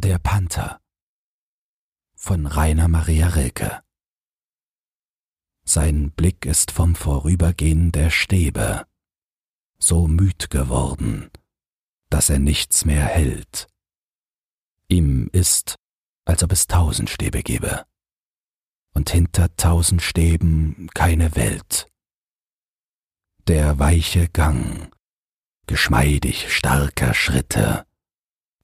Der Panther von Rainer Maria Rilke Sein Blick ist vom Vorübergehen der Stäbe so müd geworden, dass er nichts mehr hält. Ihm ist, als ob es tausend Stäbe gäbe, und hinter tausend Stäben keine Welt. Der weiche Gang, geschmeidig starker Schritte,